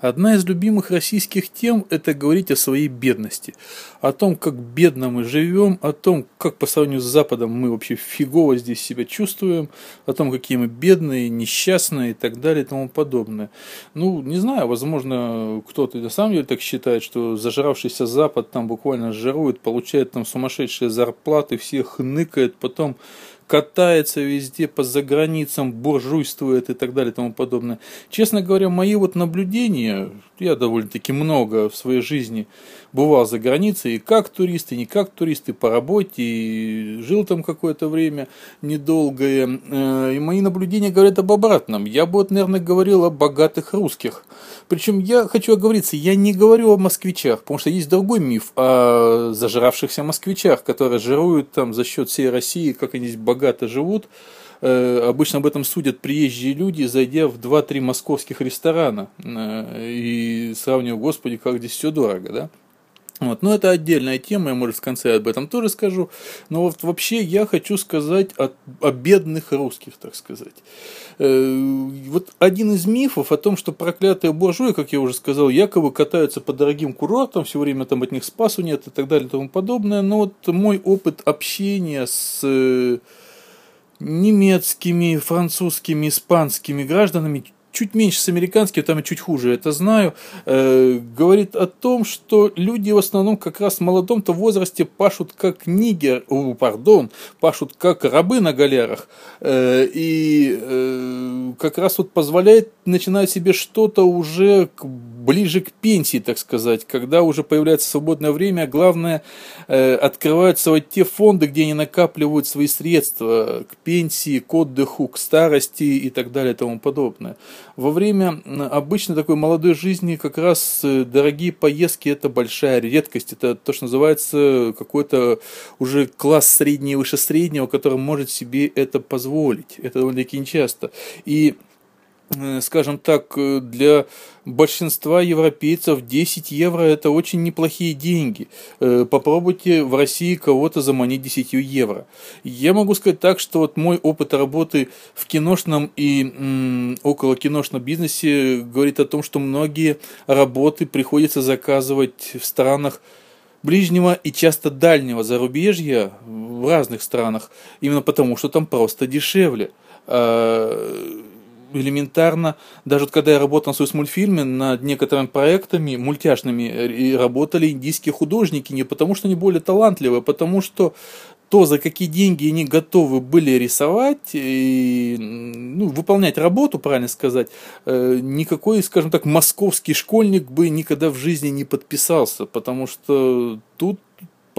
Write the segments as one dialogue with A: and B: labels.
A: Одна из любимых российских тем – это говорить о своей бедности. О том, как бедно мы живем, о том, как по сравнению с Западом мы вообще фигово здесь себя чувствуем, о том, какие мы бедные, несчастные и так далее и тому подобное. Ну, не знаю, возможно, кто-то на самом деле так считает, что зажравшийся Запад там буквально жирует, получает там сумасшедшие зарплаты, всех ныкает, потом катается везде по заграницам, буржуйствует и так далее и тому подобное. Честно говоря, мои вот наблюдения, я довольно-таки много в своей жизни бывал за границей, и как турист, и не как турист, и по работе, и жил там какое-то время недолгое. Э, и мои наблюдения говорят об обратном. Я бы, вот, наверное, говорил о богатых русских. Причем я хочу оговориться, я не говорю о москвичах, потому что есть другой миф о зажравшихся москвичах, которые жируют там за счет всей России, как они здесь богато живут. Э, обычно об этом судят приезжие люди, зайдя в 2-3 московских ресторана э, и сравнивая, господи, как здесь все дорого, да? Вот. Но это отдельная тема, я, может, в конце об этом тоже скажу. Но вот вообще я хочу сказать о, о бедных русских, так сказать. Э, вот один из мифов о том, что проклятые буржуи, как я уже сказал, якобы катаются по дорогим курортам, все время там от них спасу нет и так далее и тому подобное. Но вот мой опыт общения с э, немецкими, французскими, испанскими гражданами чуть меньше с американским, там и чуть хуже, это знаю, э, говорит о том, что люди в основном как раз в молодом-то возрасте пашут как нигер, о, пардон, пашут как рабы на галерах, э, и э, как раз вот позволяет начинать себе что-то уже к, ближе к пенсии, так сказать, когда уже появляется свободное время, главное, э, открываются вот те фонды, где они накапливают свои средства к пенсии, к отдыху, к старости и так далее и тому подобное. Во время обычной такой молодой жизни как раз э, дорогие поездки – это большая редкость. Это то, что называется какой-то уже класс средний выше среднего, который может себе это позволить. Это довольно-таки нечасто. И скажем так, э, для большинства европейцев 10 евро это очень неплохие деньги. Э, попробуйте в России кого-то заманить 10 евро. Я могу сказать так, что вот мой опыт работы в киношном и около киношном бизнесе говорит о том, что многие работы приходится заказывать в странах ближнего и часто дальнего зарубежья в разных странах, именно потому, что там просто дешевле а, элементарно, даже вот когда я работал с мультфильме, над некоторыми проектами мультяшными и работали индийские художники не потому, что они более талантливые, а потому что то, за какие деньги они готовы были рисовать и ну, выполнять работу, правильно сказать, э, никакой, скажем так, московский школьник бы никогда в жизни не подписался, потому что тут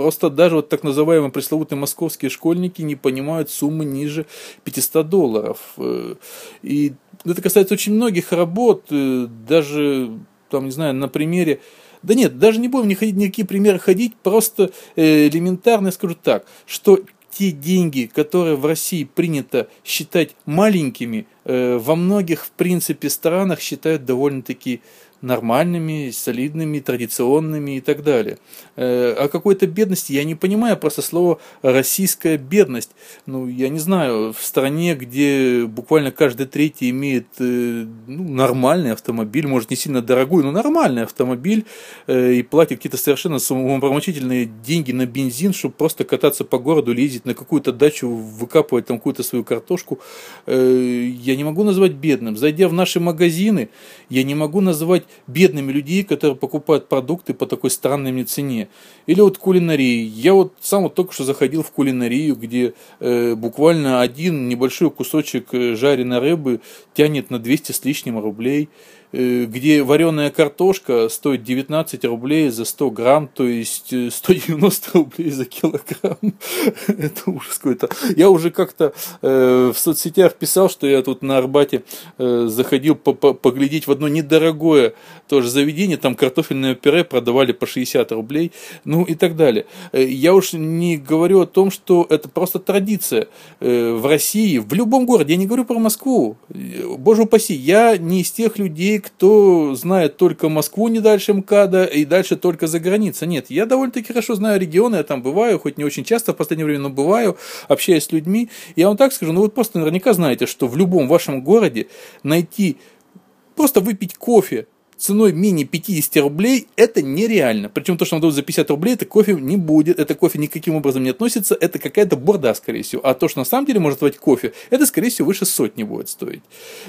A: Просто даже вот так называемые пресловутые московские школьники не понимают суммы ниже 500 долларов. Э, и это касается очень многих работ, э, даже, там, не знаю, на примере да нет, даже не будем не ходить, никакие примеры ходить, просто э, элементарно я скажу так, что те деньги, которые в России принято считать маленькими, во многих, в принципе, странах считают довольно-таки нормальными, солидными, традиционными и так далее. Э, о какой-то бедности я не понимаю, просто слово «российская бедность». Ну, я не знаю, в стране, где буквально каждый третий имеет э, ну, нормальный автомобиль, может, не сильно дорогой, но нормальный автомобиль, э, и платит какие-то совершенно умопромочительные деньги на бензин, чтобы просто кататься по городу, ездить на какую-то дачу, выкапывать там какую-то свою картошку, я не могу назвать бедным. Зайдя в наши магазины, я не могу назвать бедными людей, которые покупают продукты по такой странной мне цене. Или вот кулинарии. Я вот сам вот только что заходил в кулинарию, где э, буквально один небольшой кусочек э, жареной рыбы тянет на 200 с лишним рублей. Э, где вареная картошка стоит 19 рублей за 100 грамм, то есть 190 э, рублей за килограмм. Это ужас какой-то. Я уже как-то э, в соцсетях писал, что я тут на Арбате заходил поглядеть в одно недорогое тоже заведение, там картофельное пюре продавали по 60 рублей, ну и так далее. Я уж не говорю о том, что это просто традиция в России, в любом городе, я не говорю про Москву, боже упаси, я не из тех людей, кто знает только Москву не дальше МКАДа и дальше только за границей. Нет, я довольно-таки хорошо знаю регионы, я там бываю, хоть не очень часто в последнее время, но бываю, общаюсь с людьми. Я вам так скажу, ну вы просто наверняка знаете, что в любом вашем городе найти, просто выпить кофе ценой менее 50 рублей, это нереально. Причем то, что нам дают за 50 рублей, это кофе не будет, это кофе никаким образом не относится, это какая-то борда, скорее всего. А то, что на самом деле может давать кофе, это, скорее всего, выше сотни будет стоить.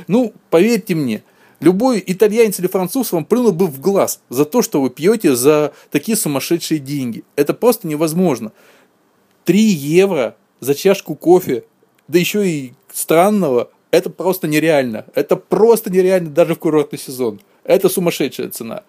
A: Ну, поверьте мне, Любой итальянец или француз вам плюнул бы в глаз за то, что вы пьете за такие сумасшедшие деньги. Это просто невозможно. 3 евро за чашку кофе, да еще и странного, это просто нереально. Это просто нереально даже в курортный сезон. Это сумасшедшая цена.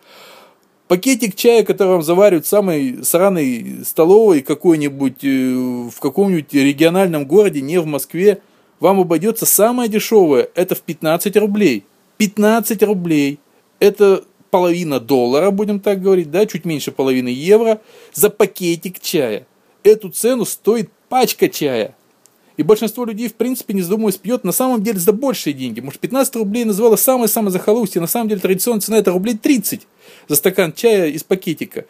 A: Пакетик чая, который вам заваривают в самой сраной столовой какой-нибудь, э, в каком-нибудь региональном городе, не в Москве, вам обойдется самое дешевое, это в 15 рублей. 15 рублей. Это половина доллара, будем так говорить, да, чуть меньше половины евро за пакетик чая. Эту цену стоит пачка чая. И большинство людей, в принципе, не задумываясь, пьет на самом деле за большие деньги. Может, 15 рублей называла самое-самое захолустье. На самом деле, традиционная цена это рублей 30 за стакан чая из пакетика.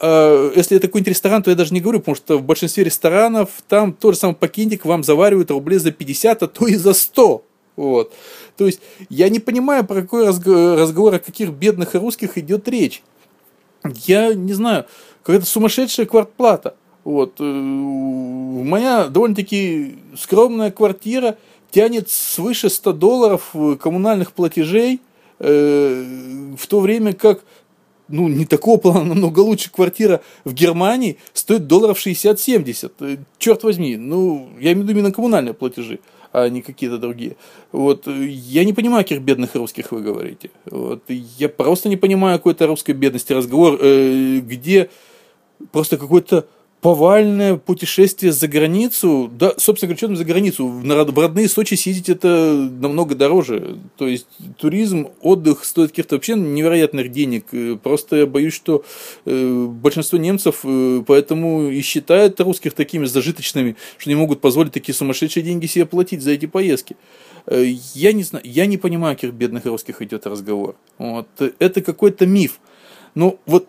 A: А, если это какой-нибудь ресторан, то я даже не говорю, потому что в большинстве ресторанов там тот же самый пакетик вам заваривают рублей за 50, а то и за 100. Вот. То есть я не понимаю, про какой разговор, о каких бедных русских идет речь. Я не знаю, какая-то сумасшедшая квартплата. Вот. Э, моя довольно-таки скромная квартира тянет свыше 100 долларов коммунальных платежей, э, в то время как ну, не такого плана, намного лучше квартира в Германии стоит долларов 60-70. Э, черт возьми, ну, я имею в виду именно коммунальные платежи а не какие-то другие. Вот, я не понимаю, каких бедных русских вы говорите. Вот, я просто не понимаю какой-то русской бедности разговор, э, где просто какой-то повальное путешествие за границу, да, собственно говоря, что за границу, в родные Сочи съездить это намного дороже, то есть туризм, отдых стоит каких-то вообще невероятных денег, просто я боюсь, что э, большинство немцев э, поэтому и считают русских такими зажиточными, что не могут позволить такие сумасшедшие деньги себе платить за эти поездки. Э, я не знаю, я не понимаю, о каких бедных русских идет разговор. Вот. Это какой-то миф. Но вот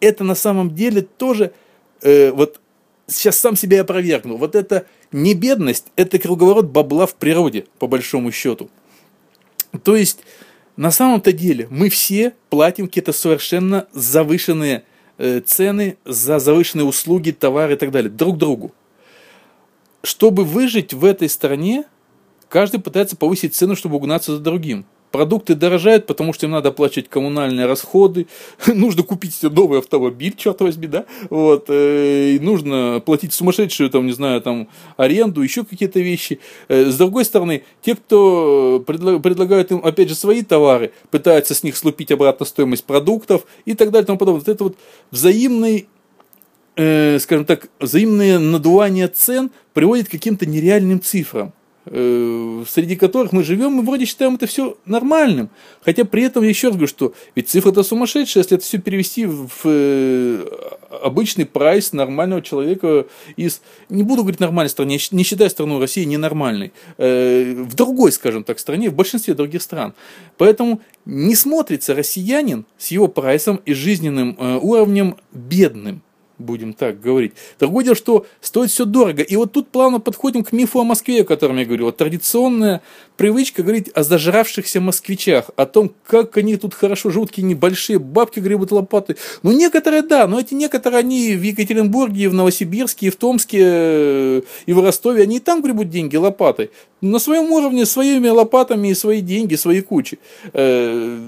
A: это на самом деле тоже э, вот сейчас сам себя опровергну. Вот это не бедность, это круговорот бабла в природе, по большому счету. То есть, на самом-то деле, мы все платим какие-то совершенно завышенные э, цены за завышенные услуги, товары и так далее, друг другу. Чтобы выжить в этой стране, каждый пытается повысить цену, чтобы угнаться за другим. Продукты дорожают, потому что им надо оплачивать коммунальные расходы, нужно купить себе новый автомобиль, черт возьми, да, вот, э, и нужно платить сумасшедшую, там, не знаю, там, аренду, еще какие-то вещи. Э, с другой стороны, те, кто предла- предлагают им, опять же, свои товары, пытаются с них слупить обратно стоимость продуктов и так далее и тому подобное. Вот это вот взаимный э, скажем так, взаимное надувание цен приводит к каким-то нереальным цифрам. Э, среди которых мы живем, мы вроде считаем это все нормальным. Хотя при этом я еще раз говорю, что ведь цифра-то сумасшедшая, если это все перевести в э, обычный прайс нормального человека из, не буду говорить нормальной стране, не считая страну России ненормальной, э, в другой, скажем так, стране, в большинстве других стран. Поэтому не смотрится россиянин с его прайсом и жизненным уровнем бедным будем так говорить. Другое дело, что стоит все дорого. И вот тут плавно подходим к мифу о Москве, о котором я говорю. Вот традиционная привычка говорить о зажравшихся москвичах, о том, как они тут хорошо живут, какие небольшие бабки гребут лопаты. Ну, некоторые, да, но эти некоторые, они в Екатеринбурге, и в Новосибирске, и в Томске, и в Ростове, они и там гребут деньги лопатой. На своем уровне, своими лопатами и свои деньги, свои кучи. Э,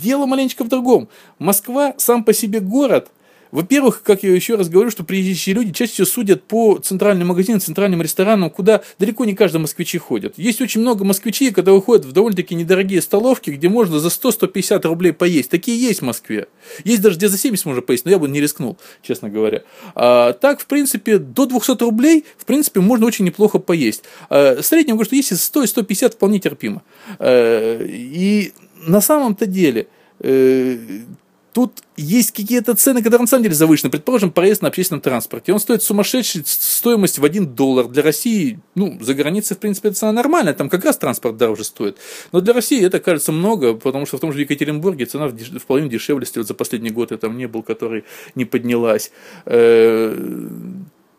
A: дело маленечко в другом. Москва сам по себе город, во-первых, как я еще раз говорю, что приезжие люди чаще всего судят по центральным магазинам, центральным ресторанам, куда далеко не каждый москвичи ходят. Есть очень много москвичей, когда выходят в довольно-таки недорогие столовки, где можно за 100-150 рублей поесть. Такие есть в Москве. Есть даже где за 70 можно поесть, но я бы не рискнул, честно говоря. А, так, в принципе, до 200 рублей, в принципе, можно очень неплохо поесть. А, среднем, говорю, что если 100 и 150 вполне терпимо. А, и на самом-то деле э, Тут есть какие-то цены, которые на самом деле завышены. Предположим, проезд на общественном транспорте. Он стоит сумасшедшую стоимость в 1 доллар. Для России, ну, за границей, в принципе, это цена нормальная. Там как раз транспорт дороже стоит. Но для России это кажется много, потому что в том же Екатеринбурге цена в половину дешевле, вот за последний год я там не был, который не поднялась. Э,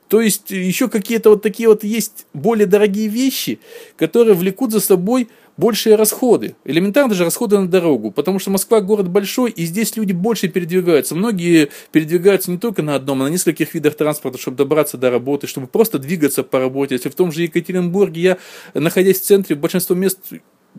A: то есть еще какие-то вот такие вот есть более дорогие вещи, которые влекут за собой большие расходы. Элементарно даже расходы на дорогу, потому что Москва город большой, и здесь люди больше передвигаются. Многие передвигаются не только на одном, а на нескольких видах транспорта, чтобы добраться до работы, чтобы просто двигаться по работе. Если в том же Екатеринбурге я, находясь в центре, большинство мест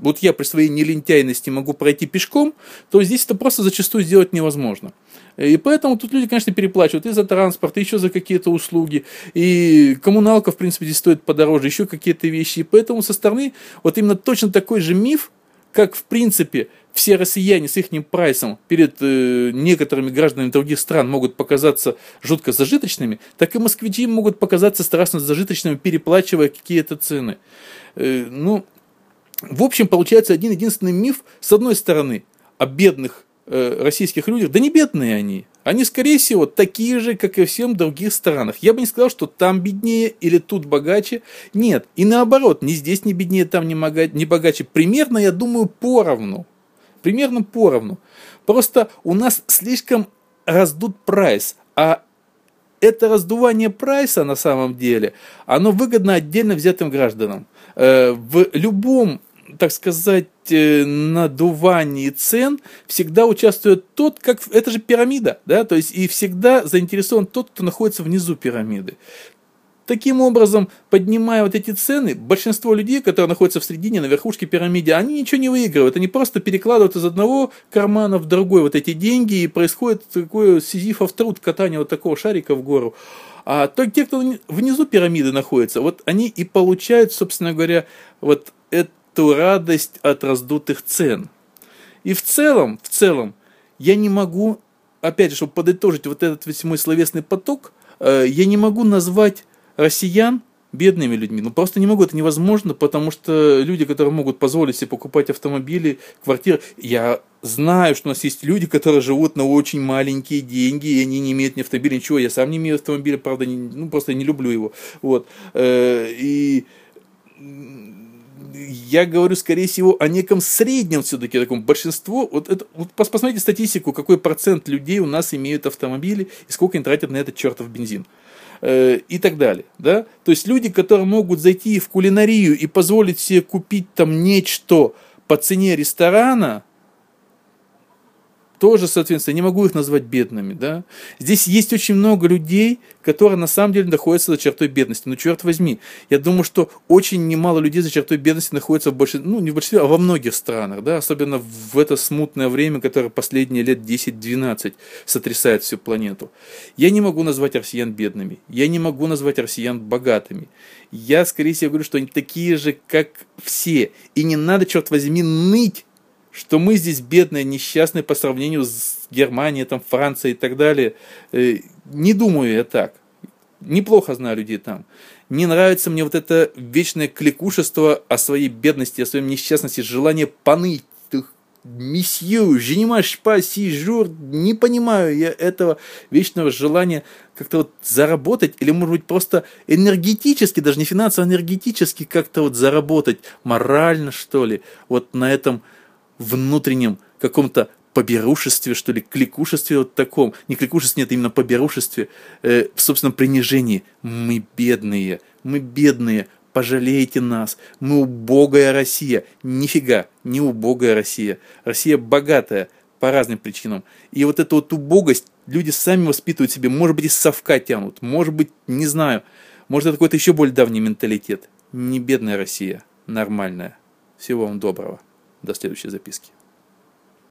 A: вот я при своей нелентяйности могу пройти пешком, то здесь это просто зачастую сделать невозможно. И поэтому тут люди, конечно, переплачивают и за транспорт, и еще за какие-то услуги. И коммуналка, в принципе, здесь стоит подороже, еще какие-то вещи. И поэтому со стороны вот именно точно такой же миф, как, в принципе, все россияне с их прайсом перед э, некоторыми гражданами других стран могут показаться жутко зажиточными, так и москвичи могут показаться страшно зажиточными, переплачивая какие-то цены. Э, ну, в общем, получается один единственный миф, с одной стороны, о бедных э, российских людях, да не бедные они, они, скорее всего, такие же, как и всем других странах. Я бы не сказал, что там беднее или тут богаче. Нет, и наоборот, ни здесь не беднее, там не богаче. Примерно, я думаю, поровну. Примерно поровну. Просто у нас слишком раздут прайс, а это раздувание прайса на самом деле, оно выгодно отдельно взятым гражданам. Э, в любом так сказать, э, надувании цен всегда участвует тот, как это же пирамида, да, то есть и всегда заинтересован тот, кто находится внизу пирамиды. Таким образом, поднимая вот эти цены, большинство людей, которые находятся в середине, на верхушке пирамиды, они ничего не выигрывают. Они просто перекладывают из одного кармана в другой вот эти деньги, и происходит такой сизифов труд катания вот такого шарика в гору. А то те, кто внизу пирамиды находится, вот они и получают, собственно говоря, вот это эту радость от раздутых цен. И в целом, в целом, я не могу, опять же, чтобы подытожить вот этот весь мой словесный поток, э, я не могу назвать россиян бедными людьми. Ну, просто не могу, это невозможно, потому что люди, которые могут позволить себе покупать автомобили, квартиры, я знаю, что у нас есть люди, которые живут на очень маленькие деньги, и они не имеют ни автомобиля, ничего, я сам не имею автомобиля, правда, не, ну, просто не люблю его, вот, э, и я говорю, скорее всего, о неком среднем все-таки таком большинство. Вот, это, вот посмотрите статистику, какой процент людей у нас имеют автомобили и сколько они тратят на этот чертов бензин э, и так далее. Да? То есть люди, которые могут зайти в кулинарию и позволить себе купить там нечто по цене ресторана, тоже, соответственно, не могу их назвать бедными. Да? Здесь есть очень много людей, которые на самом деле находятся за чертой бедности. Ну, черт возьми, я думаю, что очень немало людей за чертой бедности находятся в большинстве, ну, не в большинстве, а во многих странах, да? особенно в это смутное время, которое последние лет 10-12 сотрясает всю планету. Я не могу назвать россиян бедными, я не могу назвать россиян богатыми. Я, скорее всего, говорю, что они такие же, как все. И не надо, черт возьми, ныть что мы здесь бедные, несчастные по сравнению с Германией, там, Францией и так далее. Э, не думаю я так. Неплохо знаю людей там. Не нравится мне вот это вечное кликушество о своей бедности, о своей несчастности, желание поныть. Месье, женимаш па сижур, не понимаю я этого вечного желания как-то вот заработать, или, может быть, просто энергетически, даже не финансово, а энергетически как-то вот заработать, морально, что ли, вот на этом внутреннем каком-то поберушестве, что ли, кликушестве вот таком, не кликушестве, нет, именно поберушестве, э, в собственном принижении. Мы бедные, мы бедные, пожалейте нас, мы убогая Россия. Нифига, не убогая Россия. Россия богатая по разным причинам. И вот эту вот убогость люди сами воспитывают себе, может быть, из совка тянут, может быть, не знаю, может, это какой-то еще более давний менталитет. Не бедная Россия, нормальная. Всего вам доброго. До следующей записки.